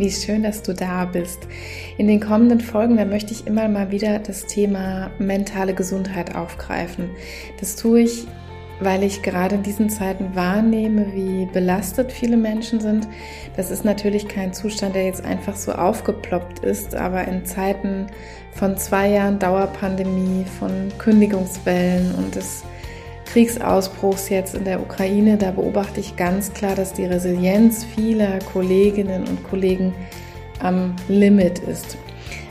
Wie schön, dass du da bist. In den kommenden Folgen, da möchte ich immer mal wieder das Thema mentale Gesundheit aufgreifen. Das tue ich, weil ich gerade in diesen Zeiten wahrnehme, wie belastet viele Menschen sind. Das ist natürlich kein Zustand, der jetzt einfach so aufgeploppt ist, aber in Zeiten von zwei Jahren Dauerpandemie, von Kündigungswellen und des Kriegsausbruchs jetzt in der Ukraine, da beobachte ich ganz klar, dass die Resilienz vieler Kolleginnen und Kollegen am Limit ist.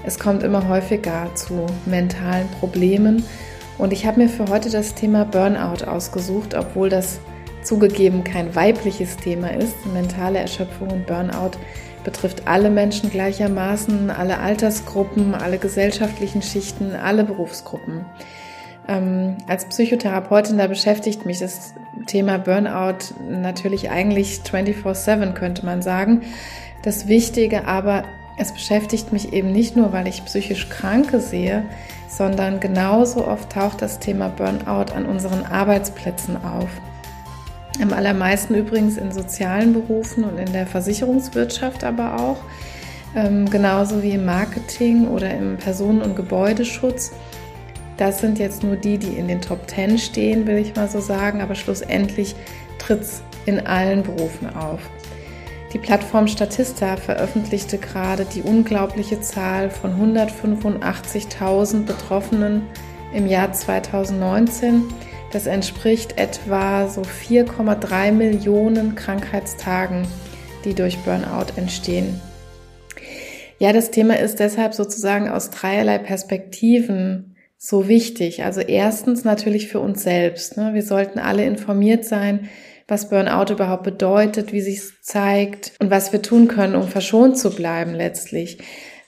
Es kommt immer häufiger zu mentalen Problemen und ich habe mir für heute das Thema Burnout ausgesucht, obwohl das zugegeben kein weibliches Thema ist. Mentale Erschöpfung und Burnout betrifft alle Menschen gleichermaßen, alle Altersgruppen, alle gesellschaftlichen Schichten, alle Berufsgruppen. Ähm, als Psychotherapeutin, da beschäftigt mich das Thema Burnout natürlich eigentlich 24/7, könnte man sagen. Das Wichtige aber, es beschäftigt mich eben nicht nur, weil ich psychisch Kranke sehe, sondern genauso oft taucht das Thema Burnout an unseren Arbeitsplätzen auf. Am allermeisten übrigens in sozialen Berufen und in der Versicherungswirtschaft aber auch, ähm, genauso wie im Marketing oder im Personen- und Gebäudeschutz. Das sind jetzt nur die, die in den Top 10 stehen, will ich mal so sagen, aber schlussendlich tritt es in allen Berufen auf. Die Plattform Statista veröffentlichte gerade die unglaubliche Zahl von 185.000 Betroffenen im Jahr 2019. Das entspricht etwa so 4,3 Millionen Krankheitstagen, die durch Burnout entstehen. Ja, das Thema ist deshalb sozusagen aus dreierlei Perspektiven so wichtig. Also erstens natürlich für uns selbst. Ne? Wir sollten alle informiert sein, was Burnout überhaupt bedeutet, wie sich zeigt und was wir tun können, um verschont zu bleiben letztlich.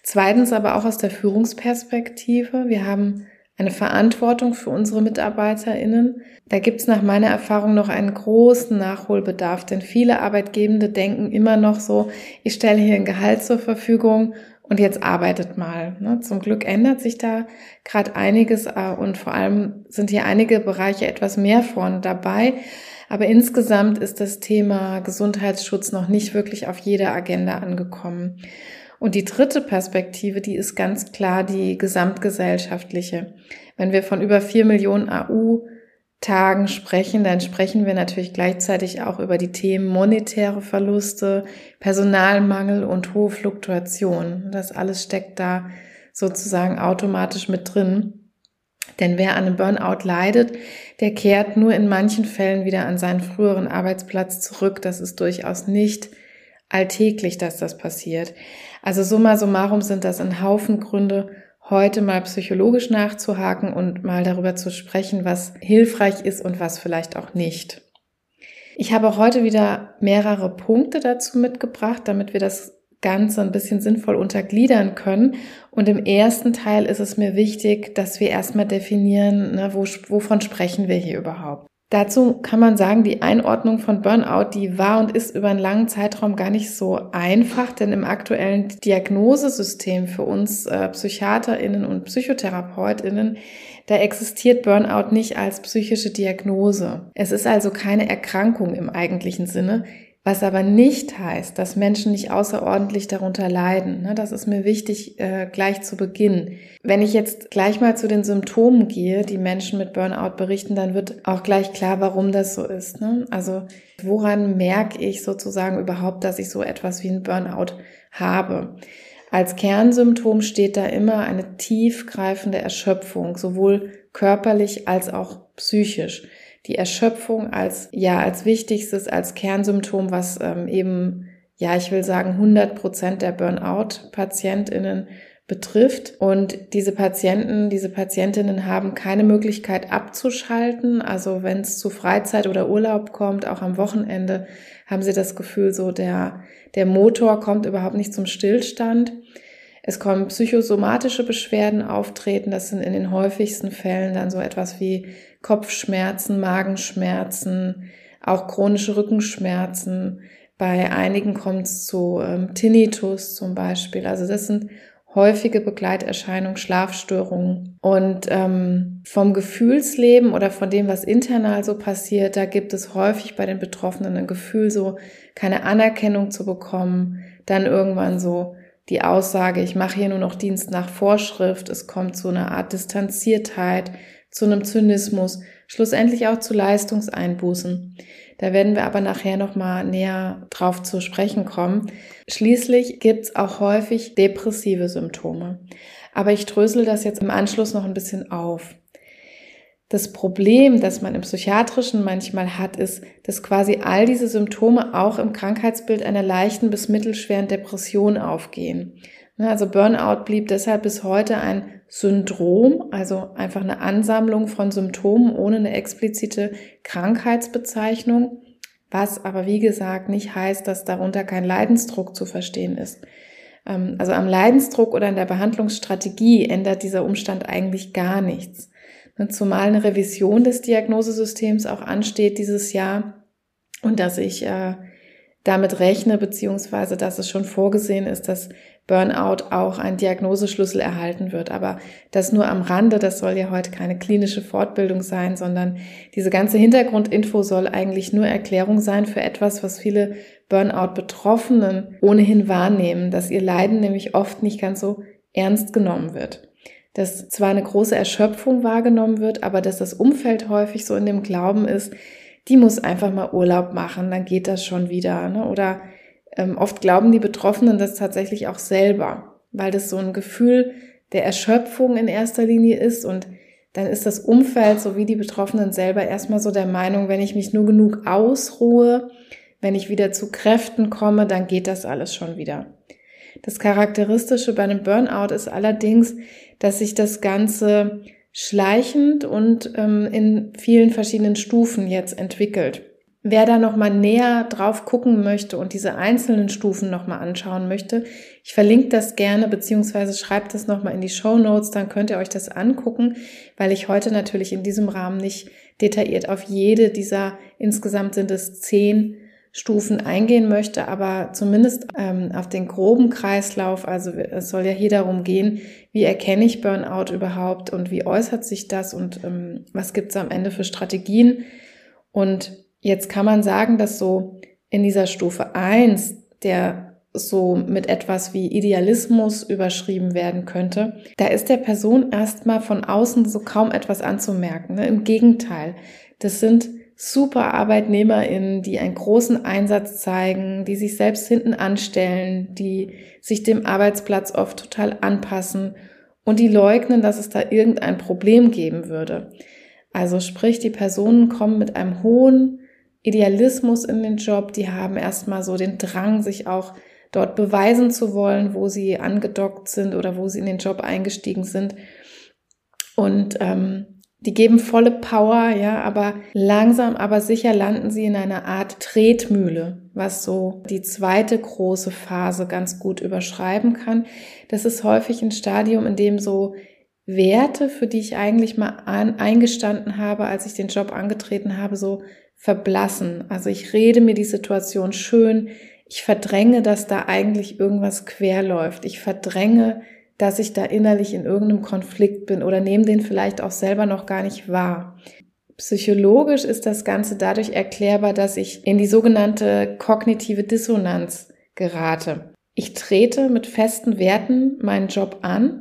Zweitens aber auch aus der Führungsperspektive. Wir haben eine Verantwortung für unsere MitarbeiterInnen. Da gibt es nach meiner Erfahrung noch einen großen Nachholbedarf, denn viele Arbeitgebende denken immer noch so, ich stelle hier ein Gehalt zur Verfügung und jetzt arbeitet mal. Ne? Zum Glück ändert sich da gerade einiges äh, und vor allem sind hier einige Bereiche etwas mehr vorne dabei. Aber insgesamt ist das Thema Gesundheitsschutz noch nicht wirklich auf jeder Agenda angekommen. Und die dritte Perspektive, die ist ganz klar die gesamtgesellschaftliche. Wenn wir von über vier Millionen AU Tagen sprechen, dann sprechen wir natürlich gleichzeitig auch über die Themen monetäre Verluste, Personalmangel und hohe Fluktuation. Das alles steckt da sozusagen automatisch mit drin. Denn wer an einem Burnout leidet, der kehrt nur in manchen Fällen wieder an seinen früheren Arbeitsplatz zurück. Das ist durchaus nicht alltäglich, dass das passiert. Also summa summarum sind das ein Haufen Gründe, heute mal psychologisch nachzuhaken und mal darüber zu sprechen, was hilfreich ist und was vielleicht auch nicht. Ich habe auch heute wieder mehrere Punkte dazu mitgebracht, damit wir das Ganze ein bisschen sinnvoll untergliedern können. Und im ersten Teil ist es mir wichtig, dass wir erstmal definieren, ne, wo, wovon sprechen wir hier überhaupt. Dazu kann man sagen, die Einordnung von Burnout, die war und ist über einen langen Zeitraum gar nicht so einfach, denn im aktuellen Diagnosesystem für uns äh, Psychiaterinnen und Psychotherapeutinnen, da existiert Burnout nicht als psychische Diagnose. Es ist also keine Erkrankung im eigentlichen Sinne. Was aber nicht heißt, dass Menschen nicht außerordentlich darunter leiden. Ne? Das ist mir wichtig äh, gleich zu Beginn. Wenn ich jetzt gleich mal zu den Symptomen gehe, die Menschen mit Burnout berichten, dann wird auch gleich klar, warum das so ist. Ne? Also woran merke ich sozusagen überhaupt, dass ich so etwas wie ein Burnout habe? Als Kernsymptom steht da immer eine tiefgreifende Erschöpfung, sowohl körperlich als auch psychisch die Erschöpfung als, ja, als wichtigstes, als Kernsymptom, was ähm, eben, ja, ich will sagen, 100 Prozent der Burnout-PatientInnen betrifft. Und diese Patienten, diese Patientinnen haben keine Möglichkeit abzuschalten. Also wenn es zu Freizeit oder Urlaub kommt, auch am Wochenende, haben sie das Gefühl, so der, der Motor kommt überhaupt nicht zum Stillstand. Es kommen psychosomatische Beschwerden auftreten. Das sind in den häufigsten Fällen dann so etwas wie Kopfschmerzen, Magenschmerzen, auch chronische Rückenschmerzen. Bei einigen kommt es zu ähm, Tinnitus zum Beispiel. Also das sind häufige Begleiterscheinungen, Schlafstörungen. Und ähm, vom Gefühlsleben oder von dem, was internal so passiert, da gibt es häufig bei den Betroffenen ein Gefühl, so keine Anerkennung zu bekommen. Dann irgendwann so die Aussage, ich mache hier nur noch Dienst nach Vorschrift. Es kommt zu einer Art Distanziertheit, zu einem Zynismus, schlussendlich auch zu Leistungseinbußen. Da werden wir aber nachher nochmal näher drauf zu sprechen kommen. Schließlich gibt's auch häufig depressive Symptome. Aber ich drösel das jetzt im Anschluss noch ein bisschen auf. Das Problem, das man im Psychiatrischen manchmal hat, ist, dass quasi all diese Symptome auch im Krankheitsbild einer leichten bis mittelschweren Depression aufgehen. Also Burnout blieb deshalb bis heute ein Syndrom, also einfach eine Ansammlung von Symptomen ohne eine explizite Krankheitsbezeichnung, was aber wie gesagt nicht heißt, dass darunter kein Leidensdruck zu verstehen ist. Ähm, also am Leidensdruck oder an der Behandlungsstrategie ändert dieser Umstand eigentlich gar nichts. Ne, zumal eine Revision des Diagnosesystems auch ansteht dieses Jahr und dass ich äh, damit rechne, beziehungsweise dass es schon vorgesehen ist, dass Burnout auch ein Diagnoseschlüssel erhalten wird. Aber das nur am Rande, das soll ja heute keine klinische Fortbildung sein, sondern diese ganze Hintergrundinfo soll eigentlich nur Erklärung sein für etwas, was viele Burnout-Betroffenen ohnehin wahrnehmen, dass ihr Leiden nämlich oft nicht ganz so ernst genommen wird. Dass zwar eine große Erschöpfung wahrgenommen wird, aber dass das Umfeld häufig so in dem Glauben ist, die muss einfach mal Urlaub machen, dann geht das schon wieder. Ne? Oder ähm, oft glauben die Betroffenen das tatsächlich auch selber, weil das so ein Gefühl der Erschöpfung in erster Linie ist und dann ist das Umfeld sowie die Betroffenen selber erstmal so der Meinung, wenn ich mich nur genug ausruhe, wenn ich wieder zu Kräften komme, dann geht das alles schon wieder. Das Charakteristische bei einem Burnout ist allerdings, dass sich das Ganze schleichend und ähm, in vielen verschiedenen Stufen jetzt entwickelt. Wer da nochmal näher drauf gucken möchte und diese einzelnen Stufen nochmal anschauen möchte, ich verlinke das gerne beziehungsweise schreibt das nochmal in die Show Notes, dann könnt ihr euch das angucken, weil ich heute natürlich in diesem Rahmen nicht detailliert auf jede dieser, insgesamt sind es zehn Stufen eingehen möchte, aber zumindest ähm, auf den groben Kreislauf, also es soll ja hier darum gehen, wie erkenne ich Burnout überhaupt und wie äußert sich das und ähm, was gibt es am Ende für Strategien? Und Jetzt kann man sagen, dass so in dieser Stufe eins der so mit etwas wie Idealismus überschrieben werden könnte, da ist der Person erstmal von außen so kaum etwas anzumerken. Ne? Im Gegenteil, das sind super ArbeitnehmerInnen, die einen großen Einsatz zeigen, die sich selbst hinten anstellen, die sich dem Arbeitsplatz oft total anpassen und die leugnen, dass es da irgendein Problem geben würde. Also sprich, die Personen kommen mit einem hohen Idealismus in den Job, die haben erstmal so den Drang, sich auch dort beweisen zu wollen, wo sie angedockt sind oder wo sie in den Job eingestiegen sind. Und ähm, die geben volle Power, ja, aber langsam, aber sicher landen sie in einer Art Tretmühle, was so die zweite große Phase ganz gut überschreiben kann. Das ist häufig ein Stadium, in dem so Werte, für die ich eigentlich mal an, eingestanden habe, als ich den Job angetreten habe, so verblassen. Also ich rede mir die Situation schön. Ich verdränge, dass da eigentlich irgendwas quer läuft. Ich verdränge, dass ich da innerlich in irgendeinem Konflikt bin oder nehme den vielleicht auch selber noch gar nicht wahr. Psychologisch ist das Ganze dadurch erklärbar, dass ich in die sogenannte kognitive Dissonanz gerate. Ich trete mit festen Werten meinen Job an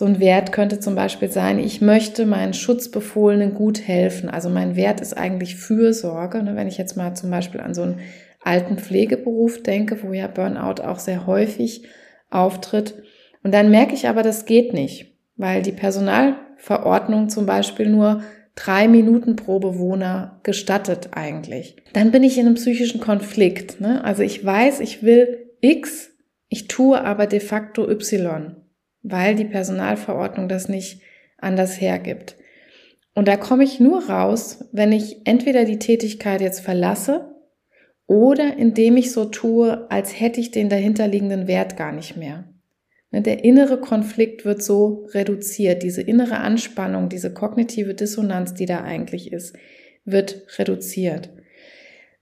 so ein Wert könnte zum Beispiel sein, ich möchte meinen Schutzbefohlenen gut helfen. Also mein Wert ist eigentlich Fürsorge. Ne? Wenn ich jetzt mal zum Beispiel an so einen alten Pflegeberuf denke, wo ja Burnout auch sehr häufig auftritt. Und dann merke ich aber, das geht nicht, weil die Personalverordnung zum Beispiel nur drei Minuten pro Bewohner gestattet eigentlich. Dann bin ich in einem psychischen Konflikt. Ne? Also ich weiß, ich will X, ich tue aber de facto Y weil die Personalverordnung das nicht anders hergibt. Und da komme ich nur raus, wenn ich entweder die Tätigkeit jetzt verlasse oder indem ich so tue, als hätte ich den dahinterliegenden Wert gar nicht mehr. Ne, der innere Konflikt wird so reduziert. Diese innere Anspannung, diese kognitive Dissonanz, die da eigentlich ist, wird reduziert.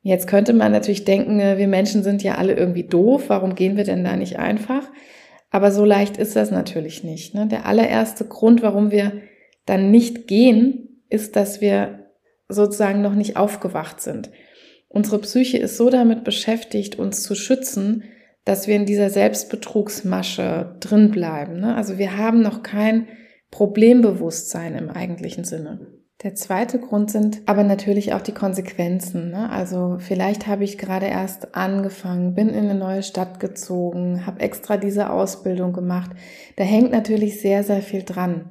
Jetzt könnte man natürlich denken, äh, wir Menschen sind ja alle irgendwie doof. Warum gehen wir denn da nicht einfach? Aber so leicht ist das natürlich nicht. Ne? Der allererste Grund, warum wir dann nicht gehen, ist, dass wir sozusagen noch nicht aufgewacht sind. Unsere Psyche ist so damit beschäftigt, uns zu schützen, dass wir in dieser Selbstbetrugsmasche drin bleiben. Ne? Also wir haben noch kein Problembewusstsein im eigentlichen Sinne. Der zweite Grund sind aber natürlich auch die Konsequenzen. Ne? Also vielleicht habe ich gerade erst angefangen, bin in eine neue Stadt gezogen, habe extra diese Ausbildung gemacht. Da hängt natürlich sehr, sehr viel dran.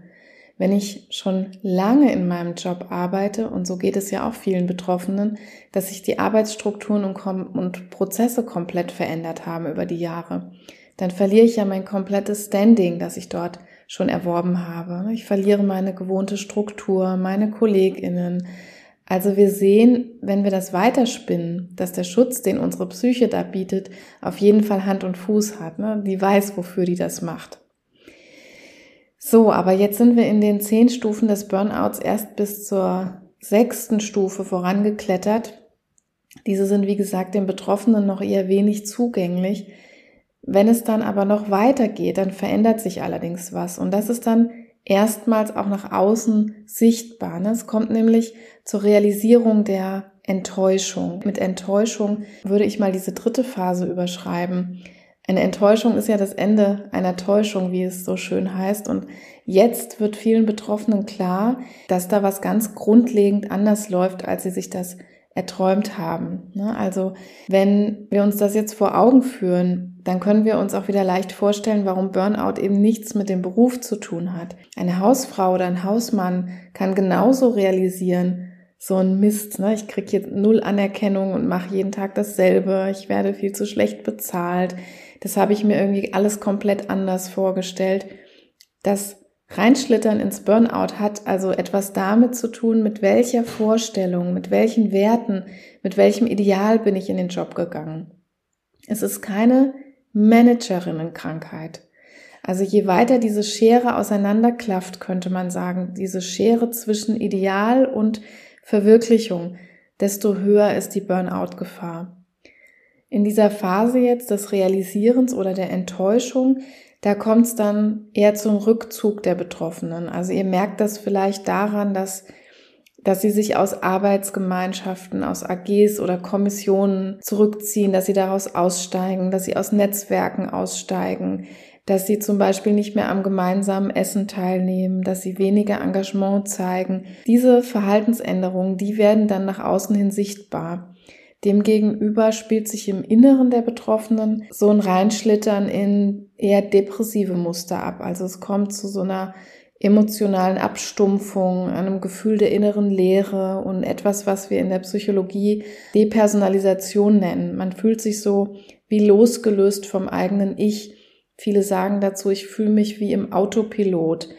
Wenn ich schon lange in meinem Job arbeite, und so geht es ja auch vielen Betroffenen, dass sich die Arbeitsstrukturen und, und Prozesse komplett verändert haben über die Jahre, dann verliere ich ja mein komplettes Standing, das ich dort schon erworben habe. Ich verliere meine gewohnte Struktur, meine KollegInnen. Also wir sehen, wenn wir das weiterspinnen, dass der Schutz, den unsere Psyche da bietet, auf jeden Fall Hand und Fuß hat. Ne? Die weiß, wofür die das macht. So, aber jetzt sind wir in den zehn Stufen des Burnouts erst bis zur sechsten Stufe vorangeklettert. Diese sind, wie gesagt, den Betroffenen noch eher wenig zugänglich. Wenn es dann aber noch weitergeht, dann verändert sich allerdings was. Und das ist dann erstmals auch nach außen sichtbar. Ne? Es kommt nämlich zur Realisierung der Enttäuschung. Mit Enttäuschung würde ich mal diese dritte Phase überschreiben. Eine Enttäuschung ist ja das Ende einer Täuschung, wie es so schön heißt. Und jetzt wird vielen Betroffenen klar, dass da was ganz grundlegend anders läuft, als sie sich das erträumt haben. Ne? Also wenn wir uns das jetzt vor Augen führen, dann können wir uns auch wieder leicht vorstellen, warum Burnout eben nichts mit dem Beruf zu tun hat. Eine Hausfrau oder ein Hausmann kann genauso realisieren, so ein Mist. Ne? Ich kriege jetzt null Anerkennung und mache jeden Tag dasselbe. Ich werde viel zu schlecht bezahlt. Das habe ich mir irgendwie alles komplett anders vorgestellt. Das Reinschlittern ins Burnout hat also etwas damit zu tun, mit welcher Vorstellung, mit welchen Werten, mit welchem Ideal bin ich in den Job gegangen. Es ist keine Managerinnenkrankheit. Also je weiter diese Schere auseinanderklafft, könnte man sagen, diese Schere zwischen Ideal und Verwirklichung, desto höher ist die Burnout-Gefahr. In dieser Phase jetzt des Realisierens oder der Enttäuschung, da kommt es dann eher zum Rückzug der Betroffenen. Also ihr merkt das vielleicht daran, dass, dass sie sich aus Arbeitsgemeinschaften, aus AGs oder Kommissionen zurückziehen, dass sie daraus aussteigen, dass sie aus Netzwerken aussteigen, dass sie zum Beispiel nicht mehr am gemeinsamen Essen teilnehmen, dass sie weniger Engagement zeigen. Diese Verhaltensänderungen, die werden dann nach außen hin sichtbar. Demgegenüber spielt sich im Inneren der Betroffenen so ein Reinschlittern in eher depressive Muster ab. Also es kommt zu so einer emotionalen Abstumpfung, einem Gefühl der inneren Leere und etwas, was wir in der Psychologie Depersonalisation nennen. Man fühlt sich so wie losgelöst vom eigenen Ich. Viele sagen dazu, ich fühle mich wie im Autopilot.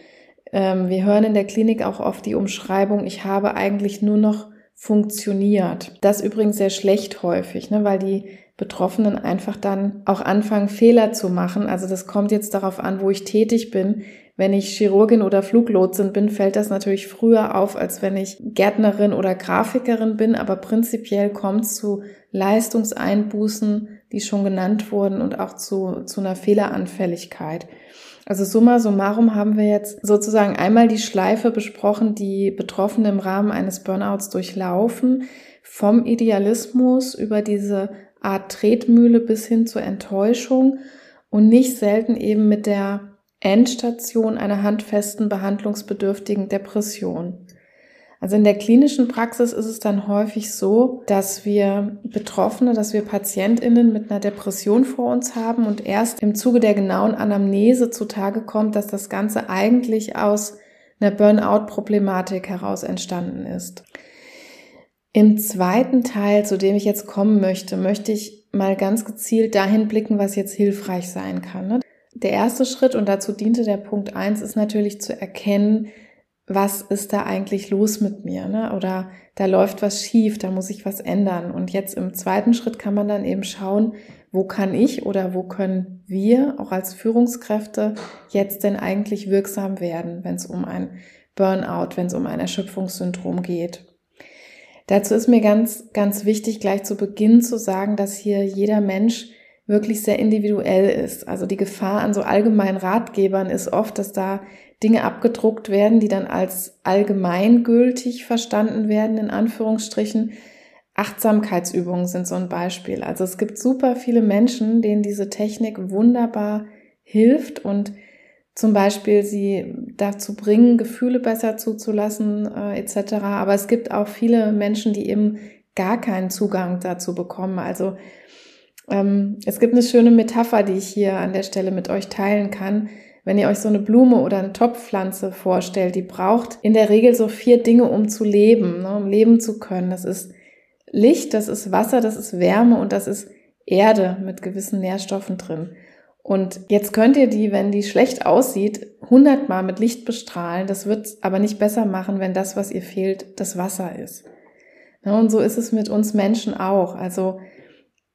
Ähm, wir hören in der Klinik auch oft die Umschreibung, ich habe eigentlich nur noch funktioniert. Das übrigens sehr schlecht häufig, ne, weil die Betroffenen einfach dann auch anfangen, Fehler zu machen. Also das kommt jetzt darauf an, wo ich tätig bin. Wenn ich Chirurgin oder Fluglotsin bin, fällt das natürlich früher auf, als wenn ich Gärtnerin oder Grafikerin bin. Aber prinzipiell kommt es zu Leistungseinbußen, die schon genannt wurden und auch zu, zu einer Fehleranfälligkeit. Also summa summarum haben wir jetzt sozusagen einmal die Schleife besprochen, die Betroffene im Rahmen eines Burnouts durchlaufen, vom Idealismus über diese Art Tretmühle bis hin zur Enttäuschung und nicht selten eben mit der Endstation einer handfesten behandlungsbedürftigen Depression. Also in der klinischen Praxis ist es dann häufig so, dass wir Betroffene, dass wir Patientinnen mit einer Depression vor uns haben und erst im Zuge der genauen Anamnese zutage kommt, dass das Ganze eigentlich aus einer Burnout-Problematik heraus entstanden ist. Im zweiten Teil, zu dem ich jetzt kommen möchte, möchte ich mal ganz gezielt dahin blicken, was jetzt hilfreich sein kann. Ne? Der erste Schritt, und dazu diente der Punkt eins, ist natürlich zu erkennen, was ist da eigentlich los mit mir? Ne? Oder da läuft was schief, da muss ich was ändern. Und jetzt im zweiten Schritt kann man dann eben schauen, wo kann ich oder wo können wir auch als Führungskräfte jetzt denn eigentlich wirksam werden, wenn es um ein Burnout, wenn es um ein Erschöpfungssyndrom geht. Dazu ist mir ganz, ganz wichtig, gleich zu Beginn zu sagen, dass hier jeder Mensch wirklich sehr individuell ist. Also die Gefahr an so allgemeinen Ratgebern ist oft, dass da Dinge abgedruckt werden, die dann als allgemeingültig verstanden werden, in Anführungsstrichen. Achtsamkeitsübungen sind so ein Beispiel. Also es gibt super viele Menschen, denen diese Technik wunderbar hilft und zum Beispiel sie dazu bringen, Gefühle besser zuzulassen äh, etc. Aber es gibt auch viele Menschen, die eben gar keinen Zugang dazu bekommen. Also ähm, es gibt eine schöne Metapher, die ich hier an der Stelle mit euch teilen kann. Wenn ihr euch so eine Blume oder eine Topfpflanze vorstellt, die braucht in der Regel so vier Dinge, um zu leben, ne, um leben zu können. Das ist Licht, das ist Wasser, das ist Wärme und das ist Erde mit gewissen Nährstoffen drin. Und jetzt könnt ihr die, wenn die schlecht aussieht, hundertmal mit Licht bestrahlen. Das wird aber nicht besser machen, wenn das, was ihr fehlt, das Wasser ist. Ja, und so ist es mit uns Menschen auch. Also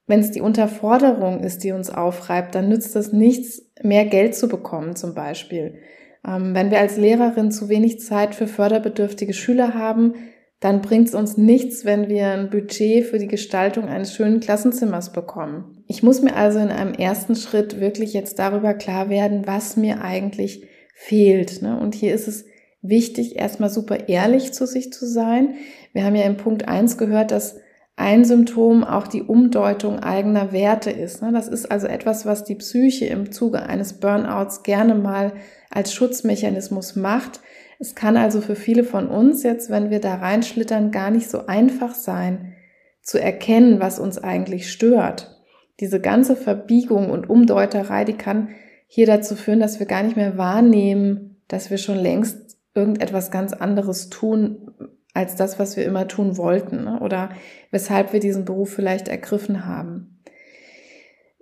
wenn es die Unterforderung ist, die uns aufreibt, dann nützt es nichts, mehr Geld zu bekommen zum Beispiel. Ähm, wenn wir als Lehrerin zu wenig Zeit für förderbedürftige Schüler haben, dann bringt es uns nichts, wenn wir ein Budget für die Gestaltung eines schönen Klassenzimmers bekommen. Ich muss mir also in einem ersten Schritt wirklich jetzt darüber klar werden, was mir eigentlich fehlt. Ne? Und hier ist es wichtig, erstmal super ehrlich zu sich zu sein. Wir haben ja im Punkt eins gehört, dass ein Symptom auch die Umdeutung eigener Werte ist. Ne? Das ist also etwas, was die Psyche im Zuge eines Burnouts gerne mal als Schutzmechanismus macht, es kann also für viele von uns jetzt, wenn wir da reinschlittern, gar nicht so einfach sein, zu erkennen, was uns eigentlich stört. Diese ganze Verbiegung und Umdeuterei, die kann hier dazu führen, dass wir gar nicht mehr wahrnehmen, dass wir schon längst irgendetwas ganz anderes tun, als das, was wir immer tun wollten ne? oder weshalb wir diesen Beruf vielleicht ergriffen haben.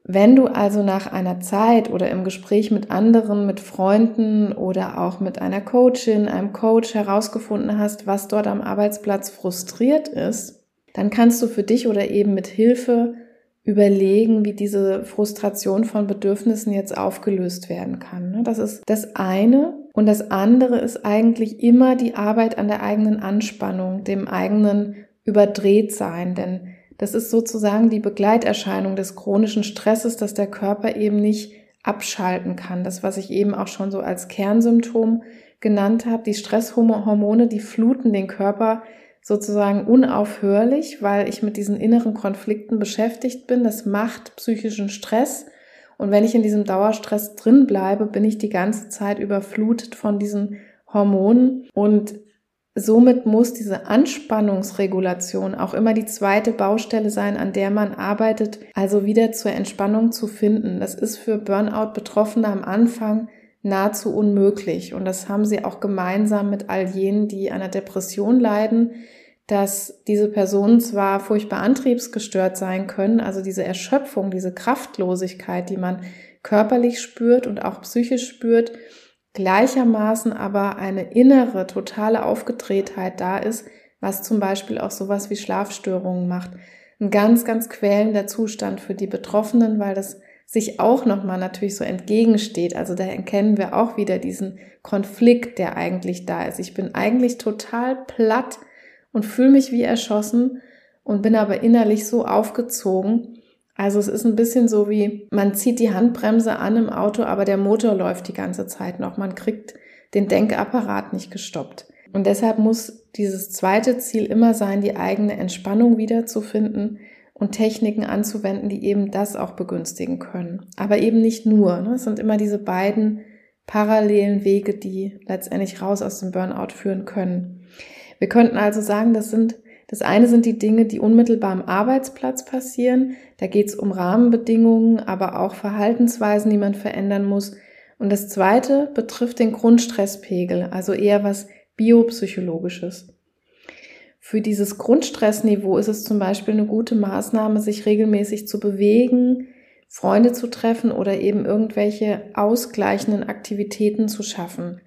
Wenn du also nach einer Zeit oder im Gespräch mit anderen, mit Freunden oder auch mit einer Coachin, einem Coach herausgefunden hast, was dort am Arbeitsplatz frustriert ist, dann kannst du für dich oder eben mit Hilfe überlegen, wie diese Frustration von Bedürfnissen jetzt aufgelöst werden kann. Ne? Das ist das eine. Und das andere ist eigentlich immer die Arbeit an der eigenen Anspannung, dem eigenen Überdrehtsein. Denn das ist sozusagen die Begleiterscheinung des chronischen Stresses, dass der Körper eben nicht abschalten kann. Das, was ich eben auch schon so als Kernsymptom genannt habe, die Stresshormone, die fluten den Körper sozusagen unaufhörlich, weil ich mit diesen inneren Konflikten beschäftigt bin. Das macht psychischen Stress. Und wenn ich in diesem Dauerstress drin bleibe, bin ich die ganze Zeit überflutet von diesen Hormonen und Somit muss diese Anspannungsregulation auch immer die zweite Baustelle sein, an der man arbeitet, also wieder zur Entspannung zu finden. Das ist für Burnout-Betroffene am Anfang nahezu unmöglich. Und das haben sie auch gemeinsam mit all jenen, die an einer Depression leiden, dass diese Personen zwar furchtbar antriebsgestört sein können, also diese Erschöpfung, diese Kraftlosigkeit, die man körperlich spürt und auch psychisch spürt, gleichermaßen aber eine innere, totale Aufgedrehtheit da ist, was zum Beispiel auch sowas wie Schlafstörungen macht. Ein ganz, ganz quälender Zustand für die Betroffenen, weil das sich auch nochmal natürlich so entgegensteht. Also da erkennen wir auch wieder diesen Konflikt, der eigentlich da ist. Ich bin eigentlich total platt und fühle mich wie erschossen und bin aber innerlich so aufgezogen, also es ist ein bisschen so wie, man zieht die Handbremse an im Auto, aber der Motor läuft die ganze Zeit noch. Man kriegt den Denkapparat nicht gestoppt. Und deshalb muss dieses zweite Ziel immer sein, die eigene Entspannung wiederzufinden und Techniken anzuwenden, die eben das auch begünstigen können. Aber eben nicht nur. Ne? Es sind immer diese beiden parallelen Wege, die letztendlich raus aus dem Burnout führen können. Wir könnten also sagen, das sind das eine sind die Dinge, die unmittelbar am Arbeitsplatz passieren. Da geht es um Rahmenbedingungen, aber auch Verhaltensweisen, die man verändern muss. Und das zweite betrifft den Grundstresspegel, also eher was biopsychologisches. Für dieses Grundstressniveau ist es zum Beispiel eine gute Maßnahme, sich regelmäßig zu bewegen, Freunde zu treffen oder eben irgendwelche ausgleichenden Aktivitäten zu schaffen.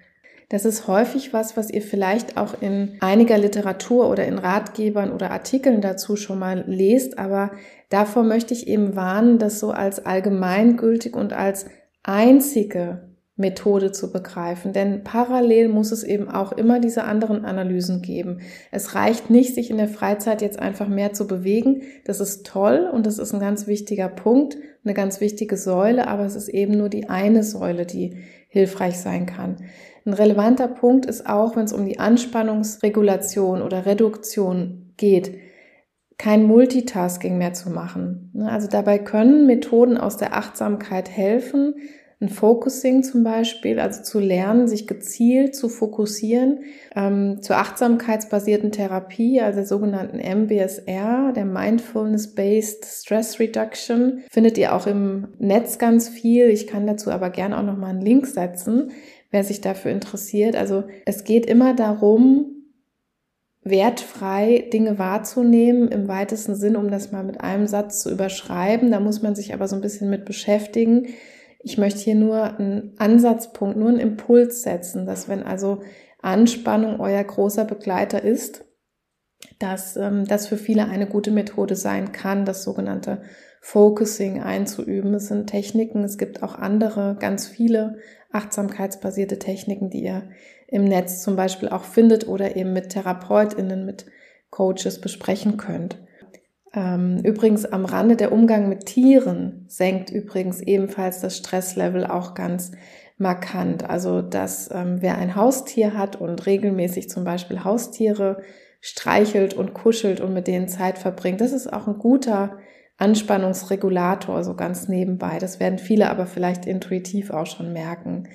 Das ist häufig was, was ihr vielleicht auch in einiger Literatur oder in Ratgebern oder Artikeln dazu schon mal lest, aber davor möchte ich eben warnen, das so als allgemeingültig und als einzige Methode zu begreifen. Denn parallel muss es eben auch immer diese anderen Analysen geben. Es reicht nicht, sich in der Freizeit jetzt einfach mehr zu bewegen. Das ist toll und das ist ein ganz wichtiger Punkt, eine ganz wichtige Säule, aber es ist eben nur die eine Säule, die hilfreich sein kann. Ein relevanter Punkt ist auch, wenn es um die Anspannungsregulation oder Reduktion geht, kein Multitasking mehr zu machen. Also dabei können Methoden aus der Achtsamkeit helfen, ein Focusing zum Beispiel, also zu lernen, sich gezielt zu fokussieren, ähm, zur achtsamkeitsbasierten Therapie, also der sogenannten MBSR, der Mindfulness-Based Stress Reduction, findet ihr auch im Netz ganz viel. Ich kann dazu aber gerne auch nochmal einen Link setzen, wer sich dafür interessiert. Also es geht immer darum, wertfrei Dinge wahrzunehmen, im weitesten Sinn, um das mal mit einem Satz zu überschreiben. Da muss man sich aber so ein bisschen mit beschäftigen ich möchte hier nur einen Ansatzpunkt, nur einen Impuls setzen, dass wenn also Anspannung euer großer Begleiter ist, dass ähm, das für viele eine gute Methode sein kann, das sogenannte Focusing einzuüben. Es sind Techniken, es gibt auch andere, ganz viele achtsamkeitsbasierte Techniken, die ihr im Netz zum Beispiel auch findet oder eben mit TherapeutInnen, mit Coaches besprechen könnt. Ähm, übrigens am Rande der Umgang mit Tieren senkt übrigens ebenfalls das Stresslevel auch ganz markant. Also dass ähm, wer ein Haustier hat und regelmäßig zum Beispiel Haustiere streichelt und kuschelt und mit denen Zeit verbringt, das ist auch ein guter Anspannungsregulator, so ganz nebenbei. Das werden viele aber vielleicht intuitiv auch schon merken.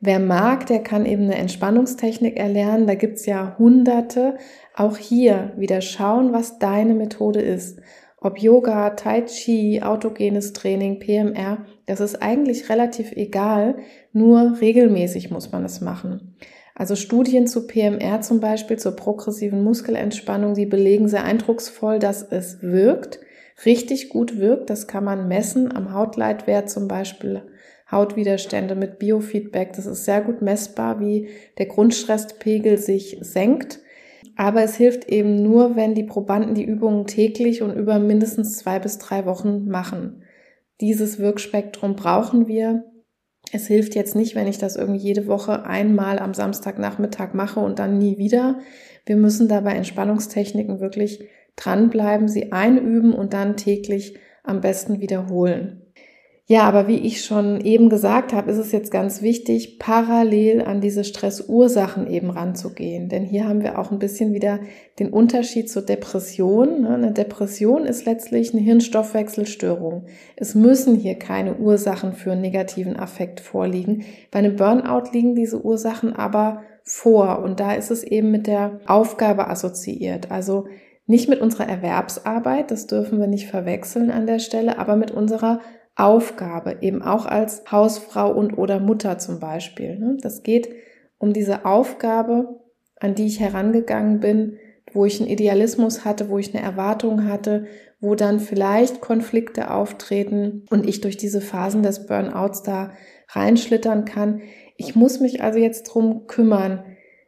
Wer mag, der kann eben eine Entspannungstechnik erlernen. Da gibt's ja hunderte. Auch hier wieder schauen, was deine Methode ist. Ob Yoga, Tai Chi, autogenes Training, PMR, das ist eigentlich relativ egal. Nur regelmäßig muss man es machen. Also Studien zu PMR zum Beispiel, zur progressiven Muskelentspannung, die belegen sehr eindrucksvoll, dass es wirkt, richtig gut wirkt. Das kann man messen am Hautleitwert zum Beispiel Hautwiderstände mit Biofeedback. Das ist sehr gut messbar, wie der Grundstresspegel sich senkt. Aber es hilft eben nur, wenn die Probanden die Übungen täglich und über mindestens zwei bis drei Wochen machen. Dieses Wirkspektrum brauchen wir. Es hilft jetzt nicht, wenn ich das irgendwie jede Woche einmal am Samstagnachmittag mache und dann nie wieder. Wir müssen dabei Entspannungstechniken wirklich dranbleiben, sie einüben und dann täglich am besten wiederholen. Ja, aber wie ich schon eben gesagt habe, ist es jetzt ganz wichtig, parallel an diese Stressursachen eben ranzugehen. Denn hier haben wir auch ein bisschen wieder den Unterschied zur Depression. Ne? Eine Depression ist letztlich eine Hirnstoffwechselstörung. Es müssen hier keine Ursachen für einen negativen Affekt vorliegen. Bei einem Burnout liegen diese Ursachen aber vor. Und da ist es eben mit der Aufgabe assoziiert. Also nicht mit unserer Erwerbsarbeit, das dürfen wir nicht verwechseln an der Stelle, aber mit unserer Aufgabe, eben auch als Hausfrau und oder Mutter zum Beispiel. Ne? Das geht um diese Aufgabe, an die ich herangegangen bin, wo ich einen Idealismus hatte, wo ich eine Erwartung hatte, wo dann vielleicht Konflikte auftreten und ich durch diese Phasen des Burnouts da reinschlittern kann. Ich muss mich also jetzt drum kümmern,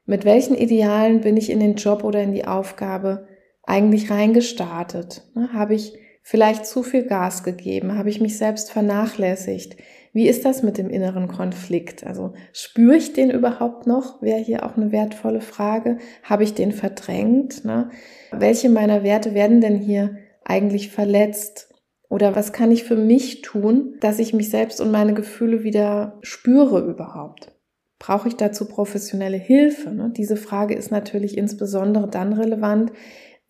mit welchen Idealen bin ich in den Job oder in die Aufgabe eigentlich reingestartet? Ne? Habe ich vielleicht zu viel Gas gegeben? Habe ich mich selbst vernachlässigt? Wie ist das mit dem inneren Konflikt? Also spüre ich den überhaupt noch? Wäre hier auch eine wertvolle Frage. Habe ich den verdrängt? Ne? Welche meiner Werte werden denn hier eigentlich verletzt? Oder was kann ich für mich tun, dass ich mich selbst und meine Gefühle wieder spüre überhaupt? Brauche ich dazu professionelle Hilfe? Ne? Diese Frage ist natürlich insbesondere dann relevant,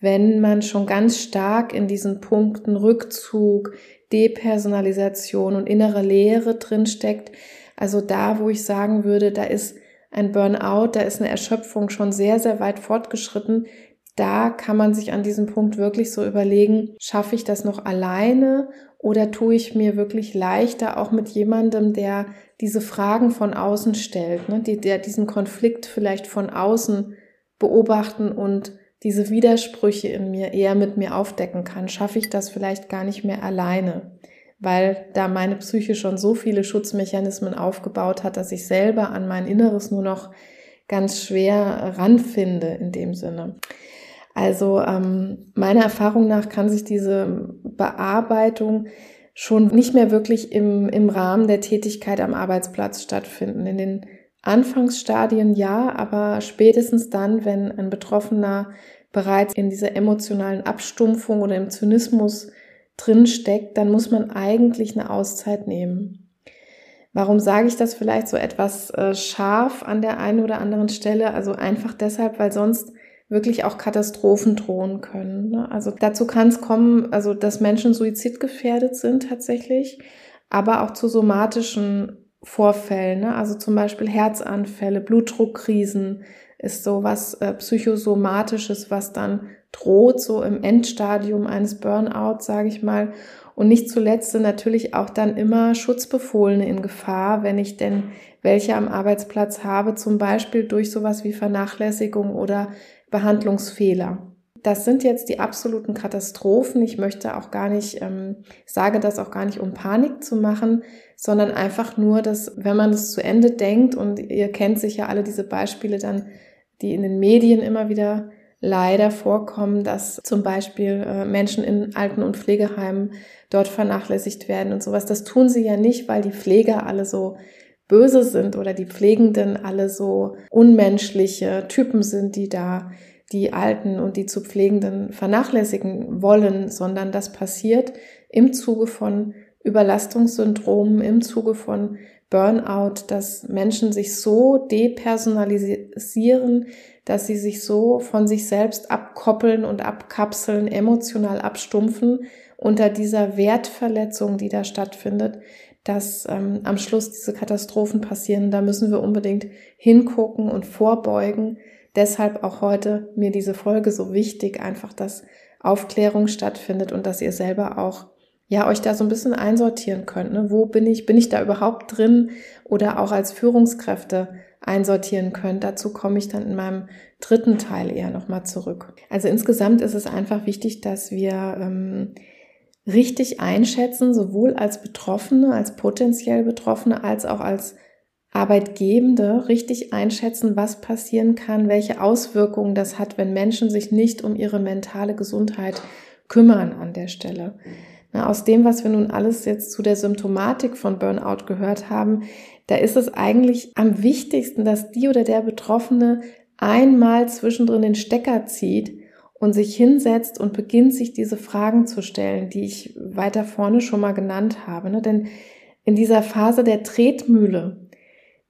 wenn man schon ganz stark in diesen Punkten Rückzug, Depersonalisation und innere Leere drinsteckt. Also da, wo ich sagen würde, da ist ein Burnout, da ist eine Erschöpfung schon sehr, sehr weit fortgeschritten. Da kann man sich an diesem Punkt wirklich so überlegen, schaffe ich das noch alleine oder tue ich mir wirklich leichter auch mit jemandem, der diese Fragen von außen stellt, ne? der diesen Konflikt vielleicht von außen beobachten und diese Widersprüche in mir eher mit mir aufdecken kann, schaffe ich das vielleicht gar nicht mehr alleine, weil da meine Psyche schon so viele Schutzmechanismen aufgebaut hat, dass ich selber an mein Inneres nur noch ganz schwer ranfinde in dem Sinne. Also ähm, meiner Erfahrung nach kann sich diese Bearbeitung schon nicht mehr wirklich im, im Rahmen der Tätigkeit am Arbeitsplatz stattfinden. In den Anfangsstadien ja, aber spätestens dann, wenn ein Betroffener bereits in dieser emotionalen Abstumpfung oder im Zynismus drin steckt, dann muss man eigentlich eine Auszeit nehmen. Warum sage ich das vielleicht so etwas äh, scharf an der einen oder anderen Stelle? Also einfach deshalb, weil sonst wirklich auch Katastrophen drohen können. Ne? Also dazu kann es kommen, also dass Menschen suizidgefährdet sind tatsächlich, aber auch zu somatischen Vorfällen, ne? also zum Beispiel Herzanfälle, Blutdruckkrisen ist so was äh, psychosomatisches, was dann droht, so im Endstadium eines Burnouts, sage ich mal. Und nicht zuletzt sind natürlich auch dann immer Schutzbefohlene in Gefahr, wenn ich denn welche am Arbeitsplatz habe, zum Beispiel durch sowas wie Vernachlässigung oder Behandlungsfehler. Das sind jetzt die absoluten Katastrophen. Ich möchte auch gar nicht, ähm, sage das auch gar nicht, um Panik zu machen, sondern einfach nur, dass wenn man es zu Ende denkt und ihr kennt sicher alle diese Beispiele dann, die in den Medien immer wieder leider vorkommen, dass zum Beispiel äh, Menschen in Alten- und Pflegeheimen dort vernachlässigt werden und sowas. Das tun sie ja nicht, weil die Pfleger alle so böse sind oder die Pflegenden alle so unmenschliche Typen sind, die da die Alten und die zu Pflegenden vernachlässigen wollen, sondern das passiert im Zuge von Überlastungssyndromen, im Zuge von Burnout, dass Menschen sich so depersonalisieren, dass sie sich so von sich selbst abkoppeln und abkapseln, emotional abstumpfen unter dieser Wertverletzung, die da stattfindet, dass ähm, am Schluss diese Katastrophen passieren. Da müssen wir unbedingt hingucken und vorbeugen. Deshalb auch heute mir diese Folge so wichtig, einfach, dass Aufklärung stattfindet und dass ihr selber auch ja euch da so ein bisschen einsortieren könnt. Ne? Wo bin ich? Bin ich da überhaupt drin? Oder auch als Führungskräfte einsortieren könnt. Dazu komme ich dann in meinem dritten Teil eher nochmal zurück. Also insgesamt ist es einfach wichtig, dass wir ähm, richtig einschätzen, sowohl als Betroffene, als potenziell Betroffene, als auch als Arbeitgebende richtig einschätzen, was passieren kann, welche Auswirkungen das hat, wenn Menschen sich nicht um ihre mentale Gesundheit kümmern an der Stelle. Na, aus dem, was wir nun alles jetzt zu der Symptomatik von Burnout gehört haben, da ist es eigentlich am wichtigsten, dass die oder der Betroffene einmal zwischendrin den Stecker zieht und sich hinsetzt und beginnt, sich diese Fragen zu stellen, die ich weiter vorne schon mal genannt habe. Ne? Denn in dieser Phase der Tretmühle,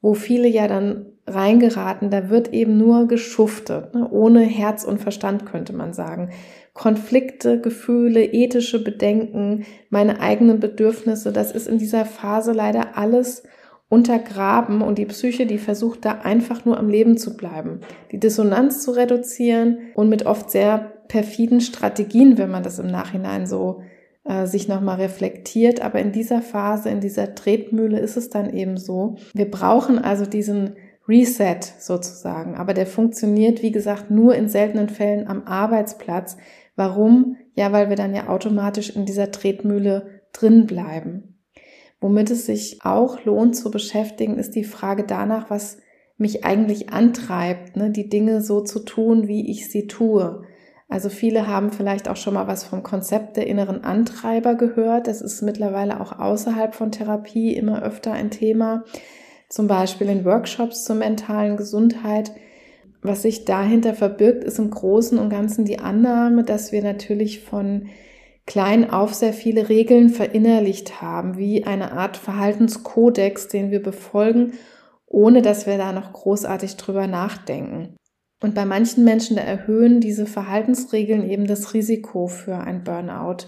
wo viele ja dann reingeraten, da wird eben nur geschuftet, ne? ohne Herz und Verstand könnte man sagen. Konflikte, Gefühle, ethische Bedenken, meine eigenen Bedürfnisse, das ist in dieser Phase leider alles untergraben und die Psyche, die versucht da einfach nur am Leben zu bleiben, die Dissonanz zu reduzieren und mit oft sehr perfiden Strategien, wenn man das im Nachhinein so äh, sich nochmal reflektiert. Aber in dieser Phase, in dieser Tretmühle ist es dann eben so. Wir brauchen also diesen Reset sozusagen, aber der funktioniert, wie gesagt, nur in seltenen Fällen am Arbeitsplatz. Warum? Ja, weil wir dann ja automatisch in dieser Tretmühle drin bleiben. Womit es sich auch lohnt zu beschäftigen, ist die Frage danach, was mich eigentlich antreibt, ne, die Dinge so zu tun, wie ich sie tue. Also viele haben vielleicht auch schon mal was vom Konzept der inneren Antreiber gehört. Das ist mittlerweile auch außerhalb von Therapie immer öfter ein Thema. Zum Beispiel in Workshops zur mentalen Gesundheit. Was sich dahinter verbirgt, ist im Großen und Ganzen die Annahme, dass wir natürlich von klein auf sehr viele Regeln verinnerlicht haben, wie eine Art Verhaltenskodex, den wir befolgen, ohne dass wir da noch großartig drüber nachdenken. Und bei manchen Menschen, erhöhen diese Verhaltensregeln eben das Risiko für ein Burnout.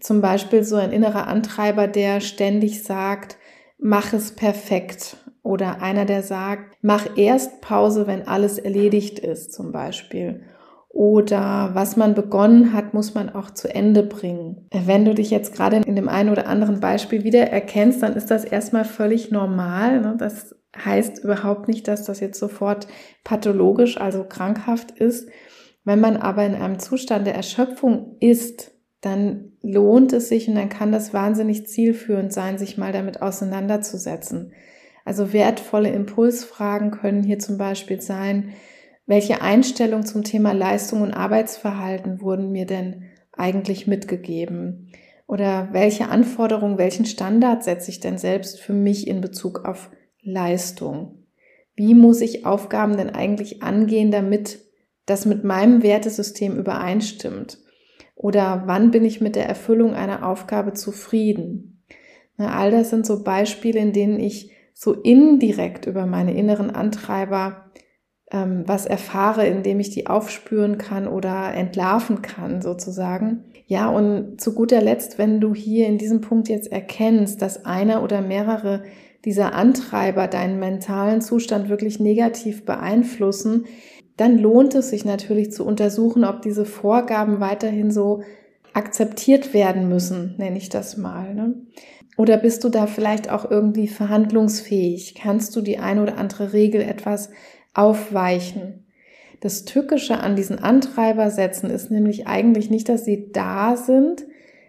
Zum Beispiel so ein innerer Antreiber, der ständig sagt, mach es perfekt. Oder einer, der sagt, mach erst Pause, wenn alles erledigt ist, zum Beispiel oder was man begonnen hat, muss man auch zu Ende bringen. Wenn du dich jetzt gerade in dem einen oder anderen Beispiel wiedererkennst, dann ist das erstmal völlig normal. Ne? Das heißt überhaupt nicht, dass das jetzt sofort pathologisch, also krankhaft ist. Wenn man aber in einem Zustand der Erschöpfung ist, dann lohnt es sich und dann kann das wahnsinnig zielführend sein, sich mal damit auseinanderzusetzen. Also wertvolle Impulsfragen können hier zum Beispiel sein, welche Einstellung zum Thema Leistung und Arbeitsverhalten wurden mir denn eigentlich mitgegeben? Oder welche Anforderungen, welchen Standard setze ich denn selbst für mich in Bezug auf Leistung? Wie muss ich Aufgaben denn eigentlich angehen, damit das mit meinem Wertesystem übereinstimmt? Oder wann bin ich mit der Erfüllung einer Aufgabe zufrieden? Na, all das sind so Beispiele, in denen ich so indirekt über meine inneren Antreiber ähm, was erfahre, indem ich die aufspüren kann oder entlarven kann, sozusagen. Ja, und zu guter Letzt, wenn du hier in diesem Punkt jetzt erkennst, dass einer oder mehrere dieser Antreiber deinen mentalen Zustand wirklich negativ beeinflussen, dann lohnt es sich natürlich zu untersuchen, ob diese Vorgaben weiterhin so akzeptiert werden müssen, nenne ich das mal. Ne? Oder bist du da vielleicht auch irgendwie verhandlungsfähig? Kannst du die eine oder andere Regel etwas aufweichen. Das Tückische an diesen Antreibersätzen ist nämlich eigentlich nicht, dass sie da sind,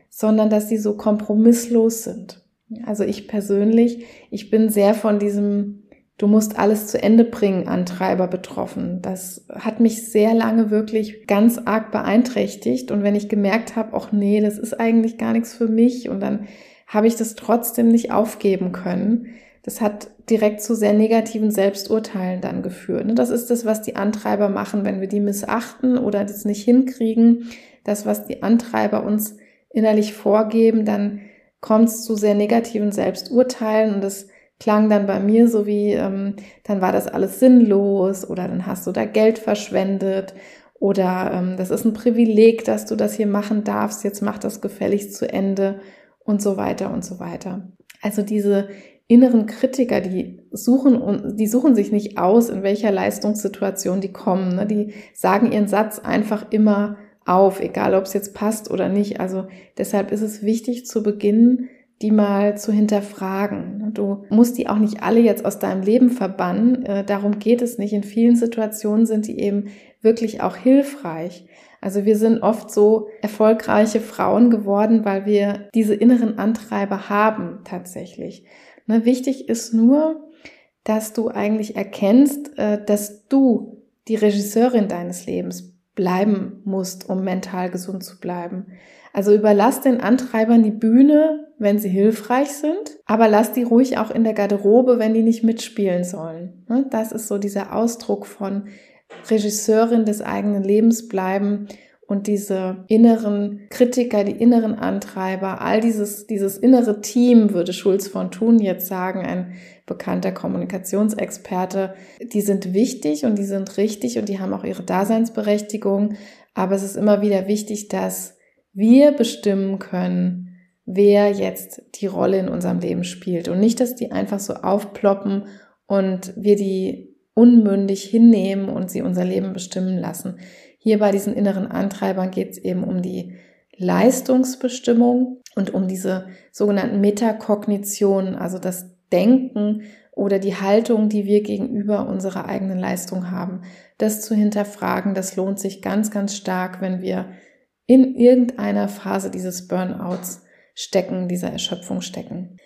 sondern dass sie so kompromisslos sind. Also ich persönlich, ich bin sehr von diesem Du musst alles zu Ende bringen, Antreiber betroffen. Das hat mich sehr lange wirklich ganz arg beeinträchtigt. Und wenn ich gemerkt habe, ach nee, das ist eigentlich gar nichts für mich, und dann habe ich das trotzdem nicht aufgeben können, das hat direkt zu sehr negativen Selbsturteilen dann geführt. Ne? Das ist das, was die Antreiber machen, wenn wir die missachten oder das nicht hinkriegen. Das, was die Antreiber uns innerlich vorgeben, dann kommt es zu sehr negativen Selbsturteilen und das klang dann bei mir so wie, ähm, dann war das alles sinnlos oder dann hast du da Geld verschwendet oder ähm, das ist ein Privileg, dass du das hier machen darfst, jetzt mach das gefälligst zu Ende und so weiter und so weiter. Also diese inneren Kritiker, die suchen und die suchen sich nicht aus, in welcher Leistungssituation die kommen. Ne? Die sagen ihren Satz einfach immer auf, egal ob es jetzt passt oder nicht. Also deshalb ist es wichtig zu beginnen, die mal zu hinterfragen. Du musst die auch nicht alle jetzt aus deinem Leben verbannen. Äh, darum geht es nicht. In vielen Situationen sind die eben wirklich auch hilfreich. Also wir sind oft so erfolgreiche Frauen geworden, weil wir diese inneren Antreiber haben tatsächlich. Ne, wichtig ist nur, dass du eigentlich erkennst, äh, dass du die Regisseurin deines Lebens bleiben musst, um mental gesund zu bleiben. Also überlass den Antreibern die Bühne, wenn sie hilfreich sind, aber lass die ruhig auch in der Garderobe, wenn die nicht mitspielen sollen. Ne, das ist so dieser Ausdruck von Regisseurin des eigenen Lebens bleiben und diese inneren Kritiker, die inneren Antreiber, all dieses, dieses innere Team, würde Schulz von Thun jetzt sagen, ein bekannter Kommunikationsexperte, die sind wichtig und die sind richtig und die haben auch ihre Daseinsberechtigung. Aber es ist immer wieder wichtig, dass wir bestimmen können, wer jetzt die Rolle in unserem Leben spielt und nicht, dass die einfach so aufploppen und wir die unmündig hinnehmen und sie unser Leben bestimmen lassen. Hier bei diesen inneren Antreibern geht es eben um die Leistungsbestimmung und um diese sogenannten Metakognitionen, also das Denken oder die Haltung, die wir gegenüber unserer eigenen Leistung haben. Das zu hinterfragen, das lohnt sich ganz, ganz stark, wenn wir in irgendeiner Phase dieses Burnouts stecken, dieser Erschöpfung stecken.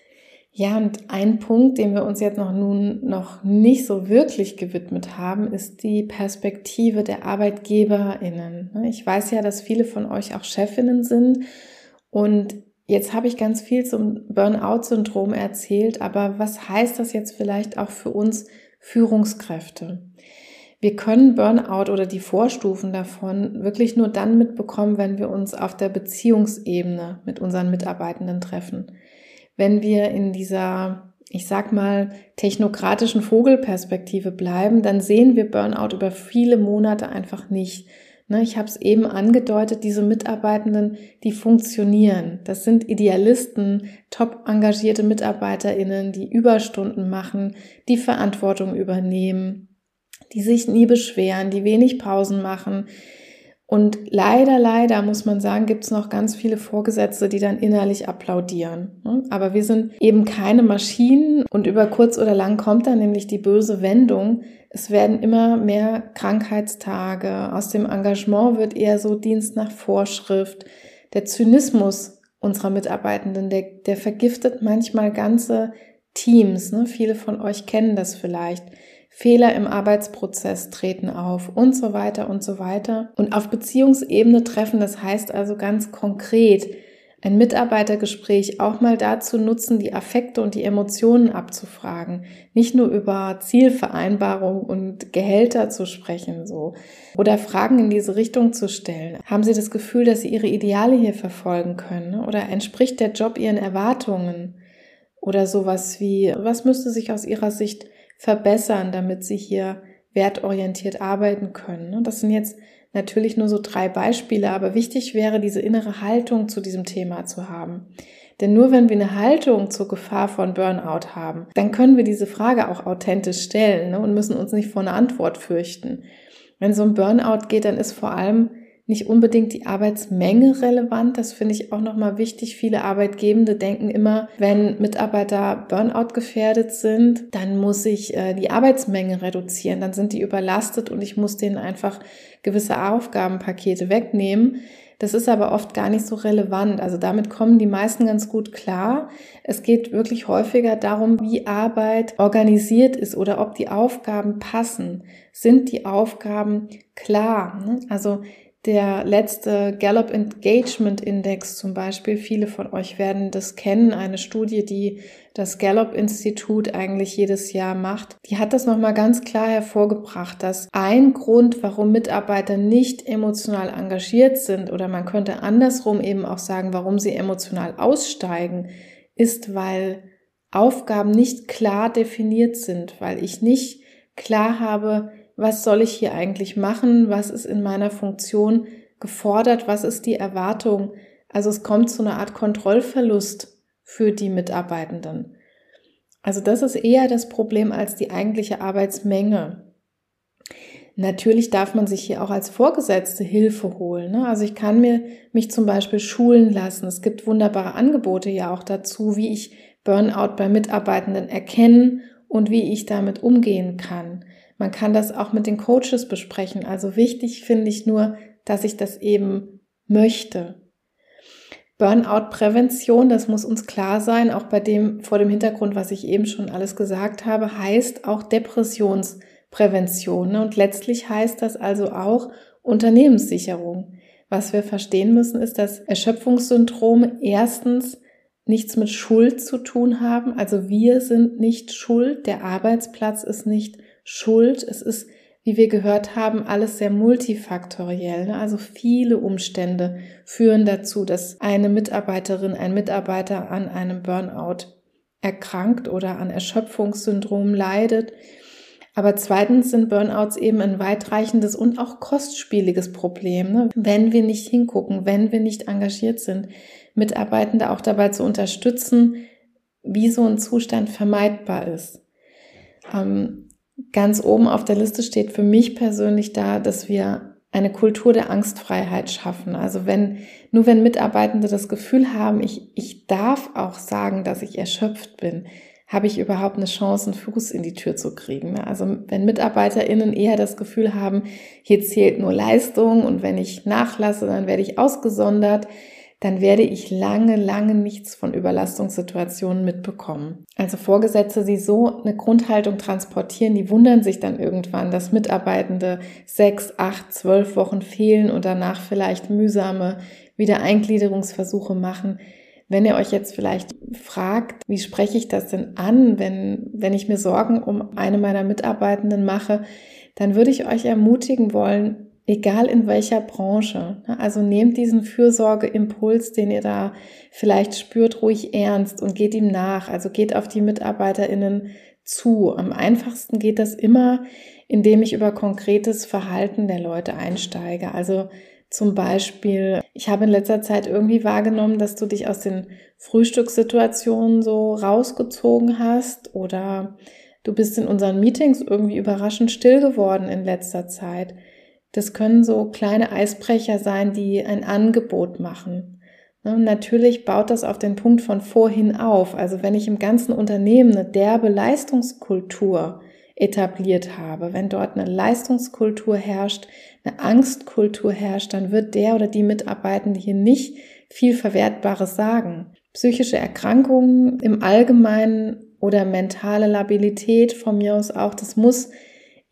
Ja, und ein Punkt, den wir uns jetzt noch nun noch nicht so wirklich gewidmet haben, ist die Perspektive der ArbeitgeberInnen. Ich weiß ja, dass viele von euch auch Chefinnen sind und jetzt habe ich ganz viel zum Burnout-Syndrom erzählt, aber was heißt das jetzt vielleicht auch für uns Führungskräfte? Wir können Burnout oder die Vorstufen davon wirklich nur dann mitbekommen, wenn wir uns auf der Beziehungsebene mit unseren Mitarbeitenden treffen wenn wir in dieser, ich sag mal, technokratischen Vogelperspektive bleiben, dann sehen wir Burnout über viele Monate einfach nicht. Ne, ich habe es eben angedeutet, diese Mitarbeitenden, die funktionieren. Das sind Idealisten, top engagierte Mitarbeiterinnen, die Überstunden machen, die Verantwortung übernehmen, die sich nie beschweren, die wenig Pausen machen, und leider, leider muss man sagen, gibt es noch ganz viele Vorgesetzte, die dann innerlich applaudieren. Ne? Aber wir sind eben keine Maschinen und über kurz oder lang kommt dann nämlich die böse Wendung. Es werden immer mehr Krankheitstage. Aus dem Engagement wird eher so Dienst nach Vorschrift. Der Zynismus unserer Mitarbeitenden, der, der vergiftet manchmal ganze Teams. Ne? Viele von euch kennen das vielleicht. Fehler im Arbeitsprozess treten auf und so weiter und so weiter. Und auf Beziehungsebene treffen, das heißt also ganz konkret, ein Mitarbeitergespräch auch mal dazu nutzen, die Affekte und die Emotionen abzufragen. Nicht nur über Zielvereinbarung und Gehälter zu sprechen, so. Oder Fragen in diese Richtung zu stellen. Haben Sie das Gefühl, dass Sie Ihre Ideale hier verfolgen können? Oder entspricht der Job Ihren Erwartungen? Oder sowas wie, was müsste sich aus Ihrer Sicht verbessern, damit Sie hier wertorientiert arbeiten können? Das sind jetzt natürlich nur so drei Beispiele, aber wichtig wäre, diese innere Haltung zu diesem Thema zu haben. Denn nur wenn wir eine Haltung zur Gefahr von Burnout haben, dann können wir diese Frage auch authentisch stellen ne, und müssen uns nicht vor einer Antwort fürchten. Wenn so ein Burnout geht, dann ist vor allem nicht unbedingt die Arbeitsmenge relevant. Das finde ich auch nochmal wichtig. Viele Arbeitgebende denken immer, wenn Mitarbeiter Burnout gefährdet sind, dann muss ich äh, die Arbeitsmenge reduzieren. Dann sind die überlastet und ich muss denen einfach gewisse Aufgabenpakete wegnehmen. Das ist aber oft gar nicht so relevant. Also damit kommen die meisten ganz gut klar. Es geht wirklich häufiger darum, wie Arbeit organisiert ist oder ob die Aufgaben passen. Sind die Aufgaben klar? Ne? Also der letzte Gallup Engagement Index zum Beispiel, viele von euch werden das kennen, eine Studie, die das Gallup Institut eigentlich jedes Jahr macht, die hat das nochmal ganz klar hervorgebracht, dass ein Grund, warum Mitarbeiter nicht emotional engagiert sind oder man könnte andersrum eben auch sagen, warum sie emotional aussteigen, ist, weil Aufgaben nicht klar definiert sind, weil ich nicht klar habe, was soll ich hier eigentlich machen, was ist in meiner Funktion gefordert, was ist die Erwartung. Also es kommt zu einer Art Kontrollverlust für die Mitarbeitenden. Also das ist eher das Problem als die eigentliche Arbeitsmenge. Natürlich darf man sich hier auch als Vorgesetzte Hilfe holen. Ne? Also ich kann mir mich zum Beispiel schulen lassen. Es gibt wunderbare Angebote ja auch dazu, wie ich Burnout bei Mitarbeitenden erkennen und wie ich damit umgehen kann. Man kann das auch mit den Coaches besprechen. Also wichtig finde ich nur, dass ich das eben möchte. Burnout-Prävention, das muss uns klar sein, auch bei dem, vor dem Hintergrund, was ich eben schon alles gesagt habe, heißt auch Depressionsprävention. Ne? Und letztlich heißt das also auch Unternehmenssicherung. Was wir verstehen müssen, ist, dass Erschöpfungssyndrome erstens nichts mit Schuld zu tun haben. Also wir sind nicht schuld, der Arbeitsplatz ist nicht Schuld. Es ist, wie wir gehört haben, alles sehr multifaktoriell. Ne? Also viele Umstände führen dazu, dass eine Mitarbeiterin, ein Mitarbeiter an einem Burnout erkrankt oder an Erschöpfungssyndrom leidet. Aber zweitens sind Burnouts eben ein weitreichendes und auch kostspieliges Problem, ne? wenn wir nicht hingucken, wenn wir nicht engagiert sind, Mitarbeitende auch dabei zu unterstützen, wie so ein Zustand vermeidbar ist. Ähm, Ganz oben auf der Liste steht für mich persönlich da, dass wir eine Kultur der Angstfreiheit schaffen. Also wenn, nur wenn Mitarbeitende das Gefühl haben, ich, ich darf auch sagen, dass ich erschöpft bin, habe ich überhaupt eine Chance, einen Fuß in die Tür zu kriegen. Also wenn MitarbeiterInnen eher das Gefühl haben, hier zählt nur Leistung und wenn ich nachlasse, dann werde ich ausgesondert, dann werde ich lange, lange nichts von Überlastungssituationen mitbekommen. Also Vorgesetzte, die so eine Grundhaltung transportieren, die wundern sich dann irgendwann, dass Mitarbeitende sechs, acht, zwölf Wochen fehlen und danach vielleicht mühsame Wiedereingliederungsversuche machen. Wenn ihr euch jetzt vielleicht fragt, wie spreche ich das denn an, wenn, wenn ich mir Sorgen um eine meiner Mitarbeitenden mache, dann würde ich euch ermutigen wollen, egal in welcher Branche. Ne? Also nehmt diesen Fürsorgeimpuls, den ihr da vielleicht spürt, ruhig ernst und geht ihm nach. Also geht auf die MitarbeiterInnen zu. Am einfachsten geht das immer, indem ich über konkretes Verhalten der Leute einsteige. Also zum Beispiel, ich habe in letzter Zeit irgendwie wahrgenommen, dass du dich aus den Frühstückssituationen so rausgezogen hast oder du bist in unseren Meetings irgendwie überraschend still geworden in letzter Zeit. Das können so kleine Eisbrecher sein, die ein Angebot machen. Ne, natürlich baut das auf den Punkt von vorhin auf. Also wenn ich im ganzen Unternehmen eine derbe Leistungskultur etabliert habe, wenn dort eine Leistungskultur herrscht, eine Angstkultur herrscht, dann wird der oder die Mitarbeitende hier nicht viel Verwertbares sagen. Psychische Erkrankungen im Allgemeinen oder mentale Labilität von mir aus auch, das muss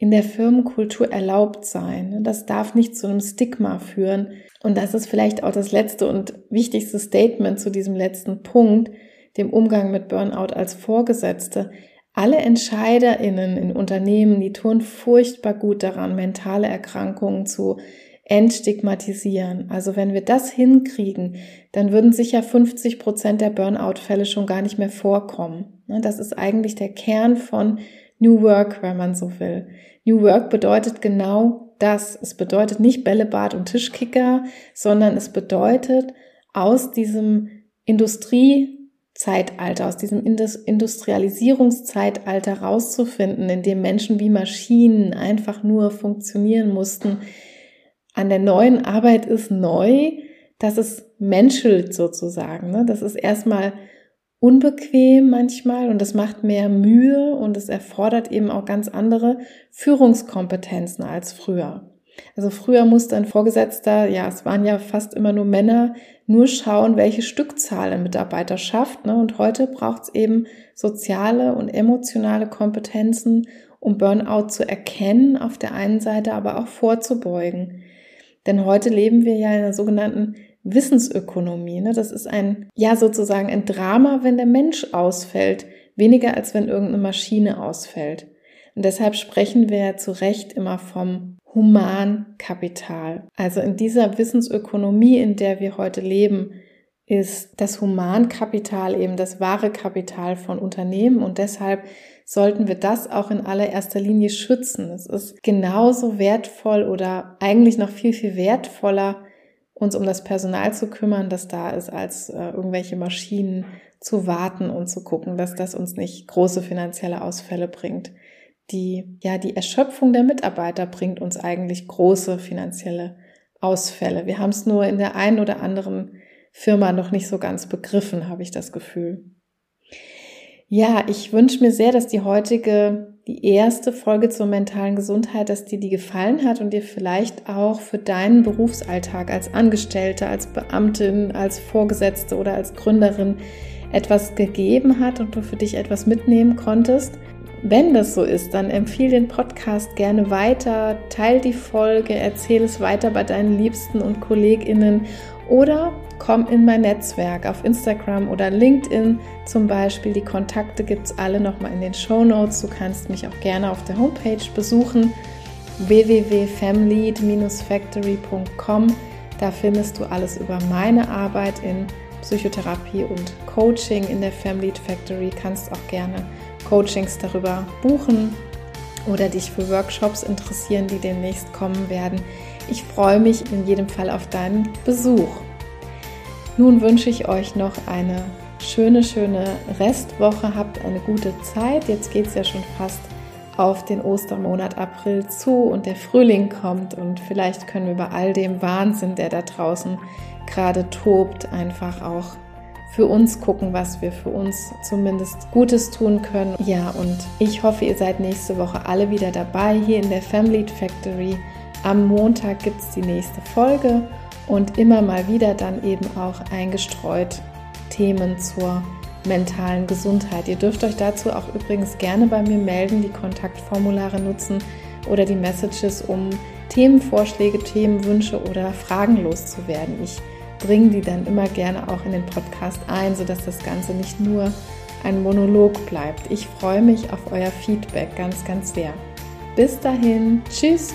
in der Firmenkultur erlaubt sein. Das darf nicht zu einem Stigma führen. Und das ist vielleicht auch das letzte und wichtigste Statement zu diesem letzten Punkt, dem Umgang mit Burnout als Vorgesetzte. Alle EntscheiderInnen in Unternehmen, die tun furchtbar gut daran, mentale Erkrankungen zu entstigmatisieren. Also wenn wir das hinkriegen, dann würden sicher 50 Prozent der Burnout-Fälle schon gar nicht mehr vorkommen. Das ist eigentlich der Kern von New Work, wenn man so will. New Work bedeutet genau das. Es bedeutet nicht Bällebad und Tischkicker, sondern es bedeutet aus diesem Industriezeitalter, aus diesem Industrialisierungszeitalter rauszufinden, in dem Menschen wie Maschinen einfach nur funktionieren mussten. An der neuen Arbeit ist neu, dass es menschelt sozusagen. Ne? Das ist erstmal unbequem manchmal und es macht mehr Mühe und es erfordert eben auch ganz andere Führungskompetenzen als früher. Also früher musste ein Vorgesetzter, ja, es waren ja fast immer nur Männer, nur schauen, welche Stückzahl ein Mitarbeiter schafft. Ne? Und heute braucht es eben soziale und emotionale Kompetenzen, um Burnout zu erkennen auf der einen Seite, aber auch vorzubeugen. Denn heute leben wir ja in einer sogenannten Wissensökonomie. Ne? Das ist ein, ja, sozusagen ein Drama, wenn der Mensch ausfällt, weniger als wenn irgendeine Maschine ausfällt. Und deshalb sprechen wir ja zu Recht immer vom Humankapital. Also in dieser Wissensökonomie, in der wir heute leben, ist das Humankapital eben das wahre Kapital von Unternehmen und deshalb sollten wir das auch in allererster Linie schützen. Es ist genauso wertvoll oder eigentlich noch viel, viel wertvoller uns um das Personal zu kümmern, das da ist, als äh, irgendwelche Maschinen zu warten und zu gucken, dass das uns nicht große finanzielle Ausfälle bringt. Die, ja, die Erschöpfung der Mitarbeiter bringt uns eigentlich große finanzielle Ausfälle. Wir haben es nur in der einen oder anderen Firma noch nicht so ganz begriffen, habe ich das Gefühl. Ja, ich wünsche mir sehr, dass die heutige, die erste Folge zur mentalen Gesundheit, dass dir die gefallen hat und dir vielleicht auch für deinen Berufsalltag als Angestellte, als Beamtin, als Vorgesetzte oder als Gründerin etwas gegeben hat und du für dich etwas mitnehmen konntest. Wenn das so ist, dann empfehle den Podcast gerne weiter, teile die Folge, erzähle es weiter bei deinen Liebsten und KollegInnen oder komm in mein Netzwerk auf Instagram oder LinkedIn zum Beispiel. Die Kontakte gibt es alle nochmal in den Show Notes. Du kannst mich auch gerne auf der Homepage besuchen www.famlead-factory.com. Da findest du alles über meine Arbeit in Psychotherapie und Coaching in der Family Factory. Kannst auch gerne Coachings darüber buchen oder dich für Workshops interessieren, die demnächst kommen werden. Ich freue mich in jedem Fall auf deinen Besuch. Nun wünsche ich euch noch eine schöne, schöne Restwoche. Habt eine gute Zeit. Jetzt geht es ja schon fast auf den Ostermonat April zu und der Frühling kommt und vielleicht können wir bei all dem Wahnsinn, der da draußen gerade tobt, einfach auch für uns gucken, was wir für uns zumindest Gutes tun können. Ja, und ich hoffe, ihr seid nächste Woche alle wieder dabei hier in der Family Factory. Am Montag gibt es die nächste Folge und immer mal wieder dann eben auch eingestreut Themen zur mentalen Gesundheit. Ihr dürft euch dazu auch übrigens gerne bei mir melden, die Kontaktformulare nutzen oder die Messages, um Themenvorschläge, Themenwünsche oder Fragen loszuwerden. Ich bringe die dann immer gerne auch in den Podcast ein, sodass das Ganze nicht nur ein Monolog bleibt. Ich freue mich auf euer Feedback ganz, ganz sehr. Bis dahin, tschüss!